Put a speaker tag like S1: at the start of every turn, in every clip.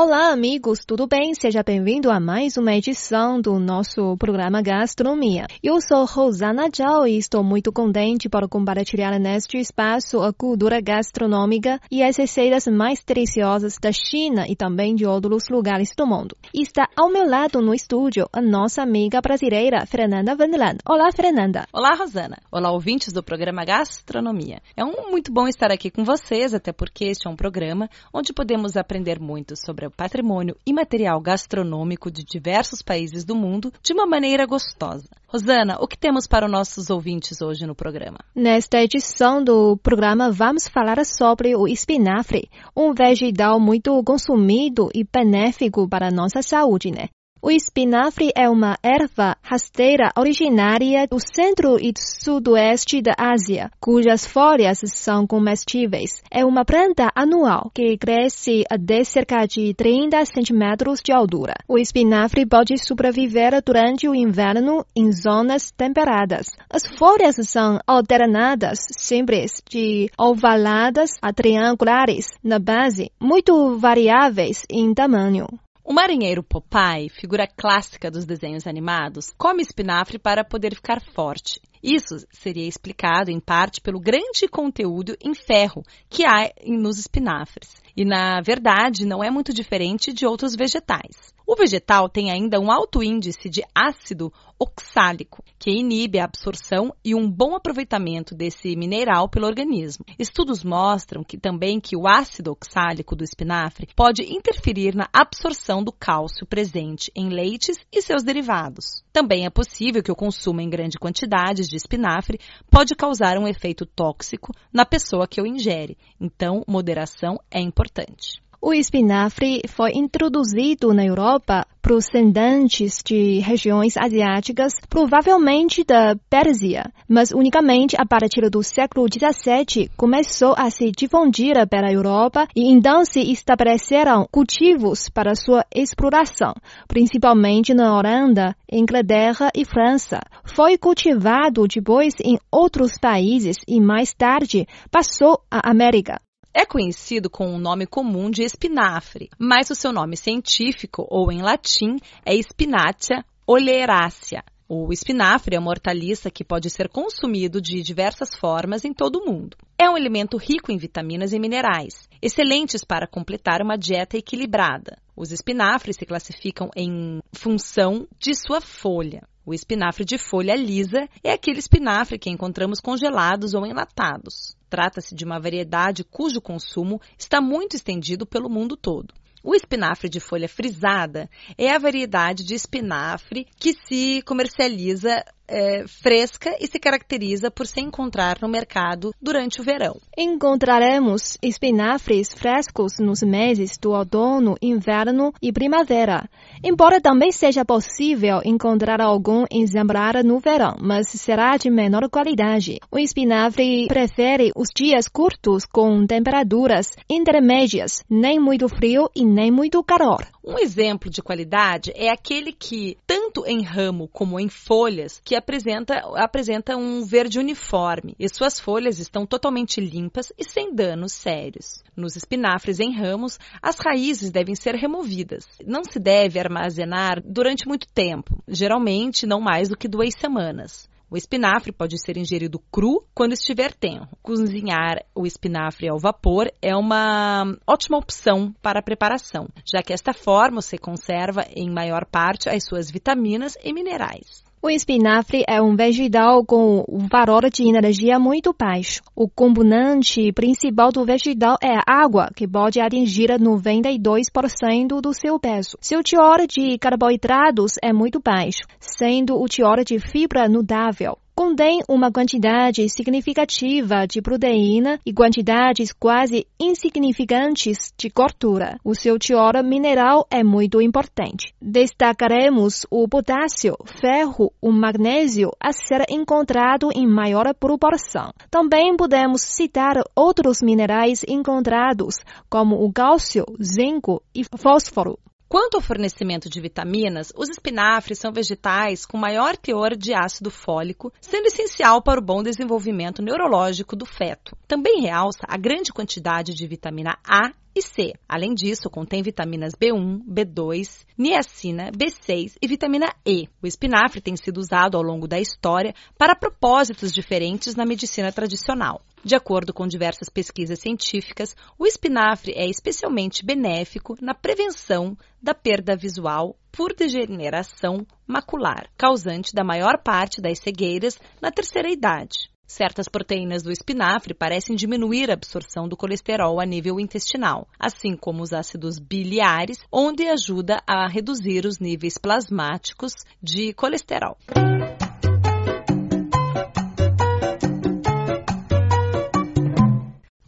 S1: Olá, amigos, tudo bem? Seja bem-vindo a mais uma edição do nosso programa Gastronomia. Eu sou Rosana Zhao e estou muito contente por compartilhar neste espaço a cultura gastronômica e as receitas mais deliciosas da China e também de outros lugares do mundo. Está ao meu lado no estúdio a nossa amiga brasileira Fernanda Vandeland. Olá, Fernanda.
S2: Olá, Rosana. Olá, ouvintes do programa Gastronomia. É um muito bom estar aqui com vocês, até porque este é um programa onde podemos aprender muito sobre o patrimônio imaterial gastronômico de diversos países do mundo de uma maneira gostosa. Rosana, o que temos para os nossos ouvintes hoje no programa?
S1: Nesta edição do programa, vamos falar sobre o espinafre, um vegetal muito consumido e benéfico para a nossa saúde, né? O espinafre é uma erva rasteira originária do centro e sudoeste da Ásia, cujas folhas são comestíveis. É uma planta anual que cresce até cerca de 30 centímetros de altura. O espinafre pode sobreviver durante o inverno em zonas temperadas. As folhas são alternadas, simples, de ovaladas a triangulares na base, muito variáveis em tamanho.
S2: O marinheiro Popeye, figura clássica dos desenhos animados, come espinafre para poder ficar forte. Isso seria explicado em parte pelo grande conteúdo em ferro que há nos espinafres. E na verdade não é muito diferente de outros vegetais. O vegetal tem ainda um alto índice de ácido oxálico, que inibe a absorção e um bom aproveitamento desse mineral pelo organismo. Estudos mostram que também que o ácido oxálico do espinafre pode interferir na absorção do cálcio presente em leites e seus derivados. Também é possível que o consumo em grande quantidades de espinafre pode causar um efeito tóxico na pessoa que o ingere. Então, moderação é importante.
S1: O espinafre foi introduzido na Europa procedentes de regiões asiáticas, provavelmente da Pérsia, mas unicamente a partir do século XVII começou a se difundir pela Europa e então se estabeleceram cultivos para sua exploração, principalmente na Holanda, Inglaterra e França. Foi cultivado depois em outros países e mais tarde passou à América.
S2: É conhecido com o nome comum de espinafre, mas o seu nome científico, ou em latim, é Spinacia oleracea. O espinafre é uma hortaliça que pode ser consumido de diversas formas em todo o mundo. É um alimento rico em vitaminas e minerais, excelentes para completar uma dieta equilibrada. Os espinafres se classificam em função de sua folha. O espinafre de folha lisa é aquele espinafre que encontramos congelados ou enlatados. Trata-se de uma variedade cujo consumo está muito estendido pelo mundo todo. O espinafre de folha frisada é a variedade de espinafre que se comercializa é, fresca e se caracteriza por se encontrar no mercado durante o verão.
S1: Encontraremos espinafres frescos nos meses do outono, inverno e primavera. Embora também seja possível encontrar algum exemplar no verão, mas será de menor qualidade. O espinafre prefere os dias curtos com temperaturas intermédias, nem muito frio e nem muito calor.
S2: Um exemplo de qualidade é aquele que, tanto em ramo como em folhas, que apresenta, apresenta um verde uniforme e suas folhas estão totalmente limpas e sem danos sérios. Nos espinafres em ramos, as raízes devem ser removidas. Não se deve armazenar durante muito tempo, geralmente não mais do que duas semanas. O espinafre pode ser ingerido cru quando estiver tenro. Cozinhar o espinafre ao vapor é uma ótima opção para a preparação, já que esta forma se conserva em maior parte as suas vitaminas e minerais.
S1: O espinafre é um vegetal com um valor de energia muito baixo. O componente principal do vegetal é a água, que pode atingir 92% do seu peso. Seu teor de carboidratos é muito baixo, sendo o teor de fibra notável contém uma quantidade significativa de proteína e quantidades quase insignificantes de gordura. O seu teor mineral é muito importante. Destacaremos o potássio, ferro, o magnésio a ser encontrado em maior proporção. Também podemos citar outros minerais encontrados, como o cálcio, zinco e fósforo.
S2: Quanto ao fornecimento de vitaminas, os espinafres são vegetais com maior teor de ácido fólico, sendo essencial para o bom desenvolvimento neurológico do feto. Também realça a grande quantidade de vitamina A e C. Além disso, contém vitaminas B1, B2, niacina, B6 e vitamina E. O espinafre tem sido usado ao longo da história para propósitos diferentes na medicina tradicional. De acordo com diversas pesquisas científicas, o espinafre é especialmente benéfico na prevenção da perda visual por degeneração macular, causante da maior parte das cegueiras na terceira idade. Certas proteínas do espinafre parecem diminuir a absorção do colesterol a nível intestinal, assim como os ácidos biliares, onde ajuda a reduzir os níveis plasmáticos de colesterol.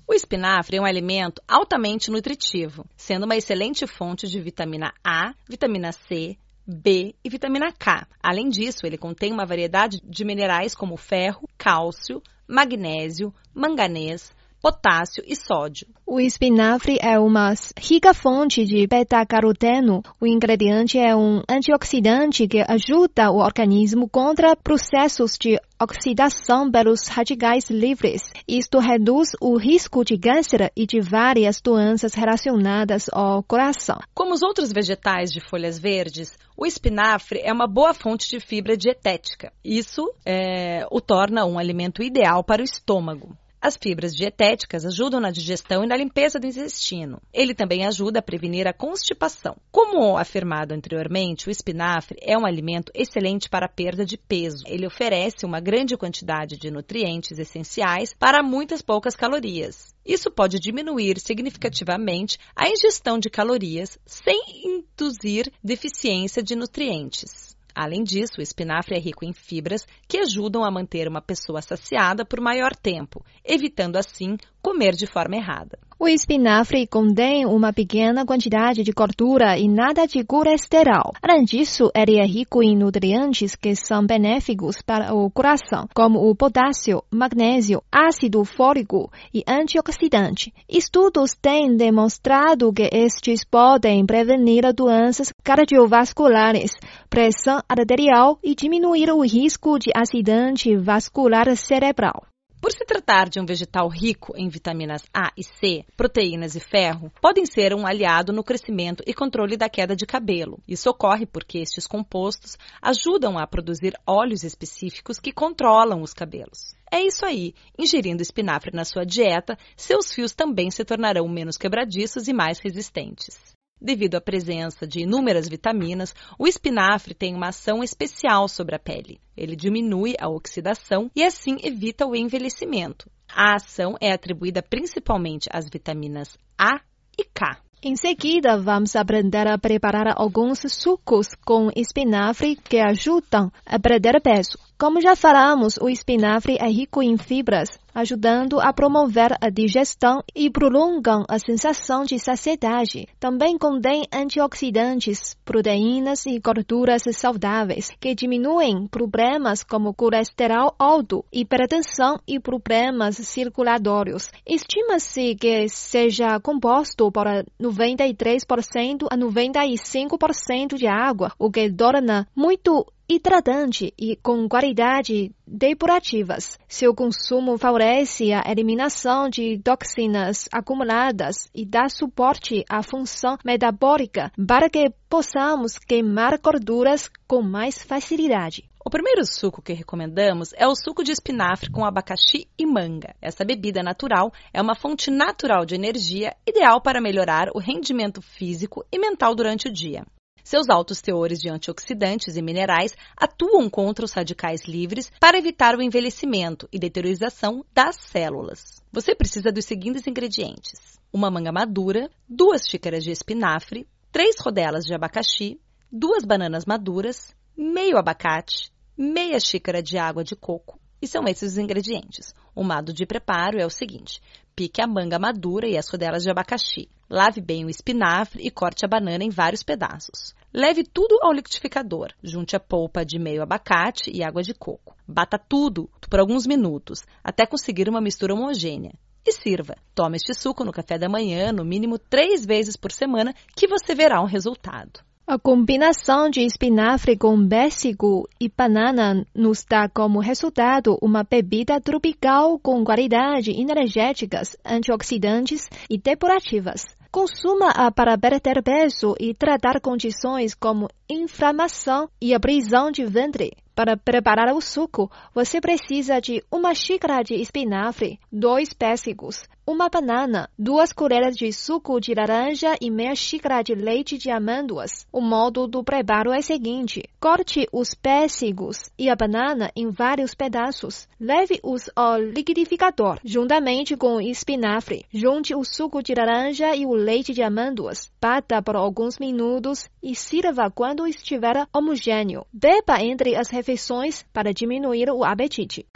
S2: O espinafre é um alimento altamente nutritivo, sendo uma excelente fonte de vitamina A, vitamina C, B e vitamina K. Além disso, ele contém uma variedade de minerais como ferro, cálcio, magnésio, manganês, potássio e sódio.
S1: O espinafre é uma rica fonte de beta-caroteno. O ingrediente é um antioxidante que ajuda o organismo contra processos de oxidação pelos radicais livres. Isto reduz o risco de câncer e de várias doenças relacionadas ao coração.
S2: Como os outros vegetais de folhas verdes, o espinafre é uma boa fonte de fibra dietética. Isso é, o torna um alimento ideal para o estômago. As fibras dietéticas ajudam na digestão e na limpeza do intestino. Ele também ajuda a prevenir a constipação. Como afirmado anteriormente, o espinafre é um alimento excelente para a perda de peso. Ele oferece uma grande quantidade de nutrientes essenciais para muitas poucas calorias. Isso pode diminuir significativamente a ingestão de calorias sem induzir deficiência de nutrientes. Além disso, o espinafre é rico em fibras que ajudam a manter uma pessoa saciada por maior tempo, evitando assim comer de forma errada.
S1: O espinafre contém uma pequena quantidade de gordura e nada de colesterol. Além disso, ele é rico em nutrientes que são benéficos para o coração, como o potássio, magnésio, ácido fólico e antioxidante. Estudos têm demonstrado que estes podem prevenir doenças cardiovasculares, pressão arterial e diminuir o risco de acidente vascular cerebral.
S2: Por se tratar de um vegetal rico em vitaminas A e C, proteínas e ferro, podem ser um aliado no crescimento e controle da queda de cabelo. Isso ocorre porque estes compostos ajudam a produzir óleos específicos que controlam os cabelos. É isso aí. Ingerindo espinafre na sua dieta, seus fios também se tornarão menos quebradiços e mais resistentes. Devido à presença de inúmeras vitaminas, o espinafre tem uma ação especial sobre a pele. Ele diminui a oxidação e assim evita o envelhecimento. A ação é atribuída principalmente às vitaminas A e K.
S1: Em seguida, vamos aprender a preparar alguns sucos com espinafre que ajudam a perder peso. Como já falamos, o espinafre é rico em fibras, ajudando a promover a digestão e prolongam a sensação de saciedade. Também contém antioxidantes, proteínas e gorduras saudáveis, que diminuem problemas como colesterol alto, hipertensão e problemas circulatórios. Estima-se que seja composto por 93% a 95% de água, o que torna muito hidratante e com qualidade depurativas. Seu consumo favorece a eliminação de toxinas acumuladas e dá suporte à função metabólica para que possamos queimar gorduras com mais facilidade.
S2: O primeiro suco que recomendamos é o suco de espinafre com abacaxi e manga. Essa bebida natural é uma fonte natural de energia ideal para melhorar o rendimento físico e mental durante o dia. Seus altos teores de antioxidantes e minerais atuam contra os radicais livres para evitar o envelhecimento e deteriorização das células. Você precisa dos seguintes ingredientes: uma manga madura, duas xícaras de espinafre, três rodelas de abacaxi, duas bananas maduras, meio abacate, meia xícara de água de coco, e são esses os ingredientes. O modo de preparo é o seguinte: pique a manga madura e as rodelas de abacaxi. Lave bem o espinafre e corte a banana em vários pedaços. Leve tudo ao liquidificador. Junte a polpa de meio abacate e água de coco. Bata tudo por alguns minutos, até conseguir uma mistura homogênea. e sirva. Tome este suco no café da manhã, no mínimo três vezes por semana, que você verá um resultado.
S1: A combinação de espinafre com pêssego e banana nos dá como resultado uma bebida tropical com qualidades energéticas, antioxidantes e depurativas. Consuma-a para perder peso e tratar condições como inflamação e a prisão de ventre. Para preparar o suco, você precisa de uma xícara de espinafre, dois pêssegos, uma banana, duas colheres de suco de laranja e meia xícara de leite de amêndoas. O modo do preparo é o seguinte: corte os pêssegos e a banana em vários pedaços. Leve-os ao liquidificador, juntamente com o espinafre. Junte o suco de laranja e o leite de amêndoas. Bata por alguns minutos e sirva quando estiver homogêneo. Beba entre as refeições para diminuir o apetite.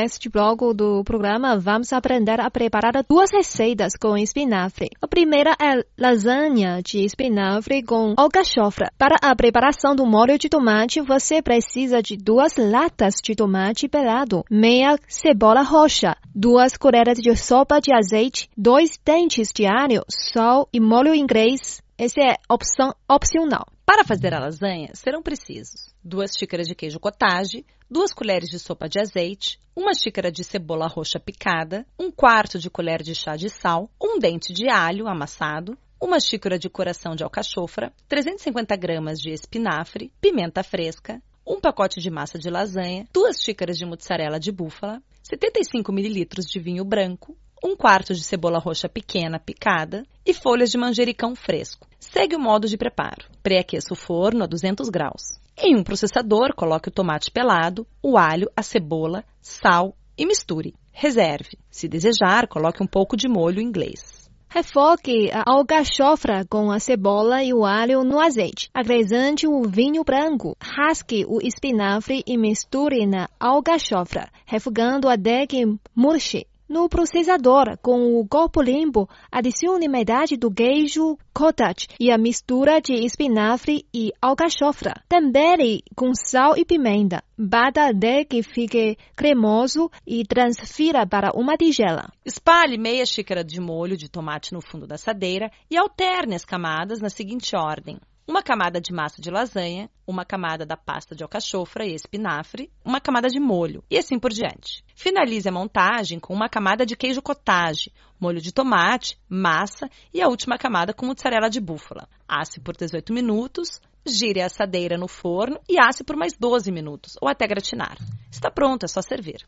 S1: Neste bloco do programa, vamos aprender a preparar duas receitas com espinafre. A primeira é lasanha de espinafre com alcachofra. Para a preparação do molho de tomate, você precisa de duas latas de tomate pelado, meia cebola roxa, duas colheres de sopa de azeite, dois dentes de alho, sal e molho inglês. Essa é opção opcional.
S2: Para fazer a lasanha, serão precisos duas xícaras de queijo cottage, duas colheres de sopa de azeite, uma xícara de cebola roxa picada, um quarto de colher de chá de sal, um dente de alho amassado, uma xícara de coração de alcachofra, 350 gramas de espinafre, pimenta fresca, um pacote de massa de lasanha, duas xícaras de mussarela de búfala, 75 mililitros de vinho branco, um quarto de cebola roxa pequena picada e folhas de manjericão fresco. Segue o modo de preparo. Pré-aqueça o forno a 200 graus. Em um processador, coloque o tomate pelado, o alho, a cebola, sal e misture. Reserve. Se desejar, coloque um pouco de molho inglês.
S1: Refogue a alcachofra com a cebola e o alho no azeite. Acrescente o vinho branco. Rasque o espinafre e misture na alcachofra, refogando até que murche. No processador, com o copo limpo, adicione metade do queijo cottage e a mistura de espinafre e alcachofra. Tempere com sal e pimenta. Bata até que fique cremoso e transfira para uma tigela.
S2: Espalhe meia xícara de molho de tomate no fundo da assadeira e alterne as camadas na seguinte ordem uma camada de massa de lasanha, uma camada da pasta de alcachofra e espinafre, uma camada de molho e assim por diante. Finalize a montagem com uma camada de queijo cottage, molho de tomate, massa e a última camada com mozzarella de búfala. Asse por 18 minutos, gire a assadeira no forno e asse por mais 12 minutos ou até gratinar. Está pronto, é só servir.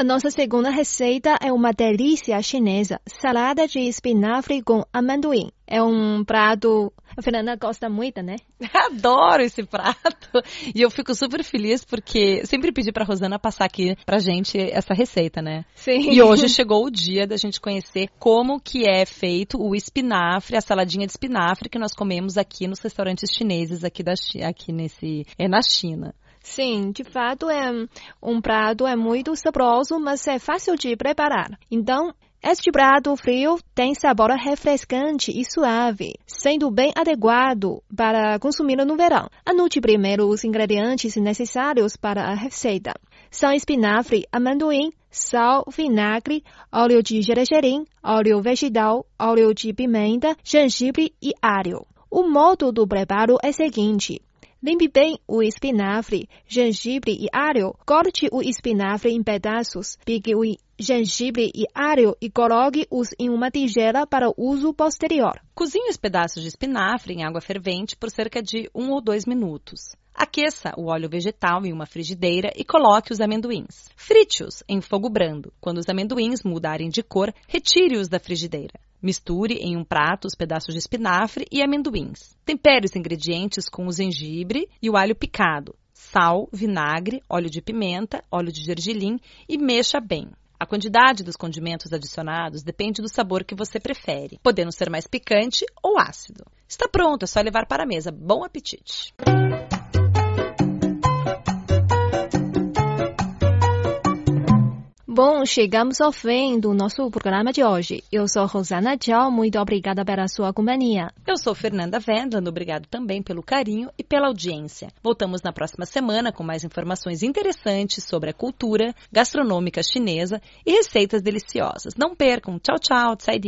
S1: A nossa segunda receita é uma delícia chinesa, salada de espinafre com amendoim. É um prato a Fernanda gosta muito, né?
S2: Adoro esse prato. E eu fico super feliz porque sempre pedi pra Rosana passar aqui pra gente essa receita, né?
S1: Sim.
S2: E hoje chegou o dia da gente conhecer como que é feito o espinafre, a saladinha de espinafre que nós comemos aqui nos restaurantes chineses aqui da aqui nesse é na China.
S1: Sim, de fato é um prato é muito saboroso, mas é fácil de preparar. Então, este prato frio tem sabor refrescante e suave, sendo bem adequado para consumir no verão. Anote primeiro os ingredientes necessários para a receita. São espinafre, amendoim, sal, vinagre, óleo de gergelim, óleo vegetal, óleo de pimenta, gengibre e alho. O modo do preparo é o seguinte. Limpe bem o espinafre, gengibre e alho. Corte o espinafre em pedaços. Pique o gengibre e alho e coloque-os em uma tigela para uso posterior.
S2: Cozinhe os pedaços de espinafre em água fervente por cerca de um ou dois minutos. Aqueça o óleo vegetal em uma frigideira e coloque os amendoins. Frite-os em fogo brando. Quando os amendoins mudarem de cor, retire-os da frigideira. Misture em um prato os pedaços de espinafre e amendoins. Tempere os ingredientes com o gengibre e o alho picado, sal, vinagre, óleo de pimenta, óleo de gergelim e mexa bem. A quantidade dos condimentos adicionados depende do sabor que você prefere, podendo ser mais picante ou ácido. Está pronto, é só levar para a mesa. Bom apetite!
S1: Bom, chegamos ao fim do nosso programa de hoje. Eu sou Rosana Tchau, muito obrigada pela sua companhia.
S2: Eu sou Fernanda Vendland, obrigado também pelo carinho e pela audiência. Voltamos na próxima semana com mais informações interessantes sobre a cultura gastronômica chinesa e receitas deliciosas. Não percam. Tchau, tchau. Tsai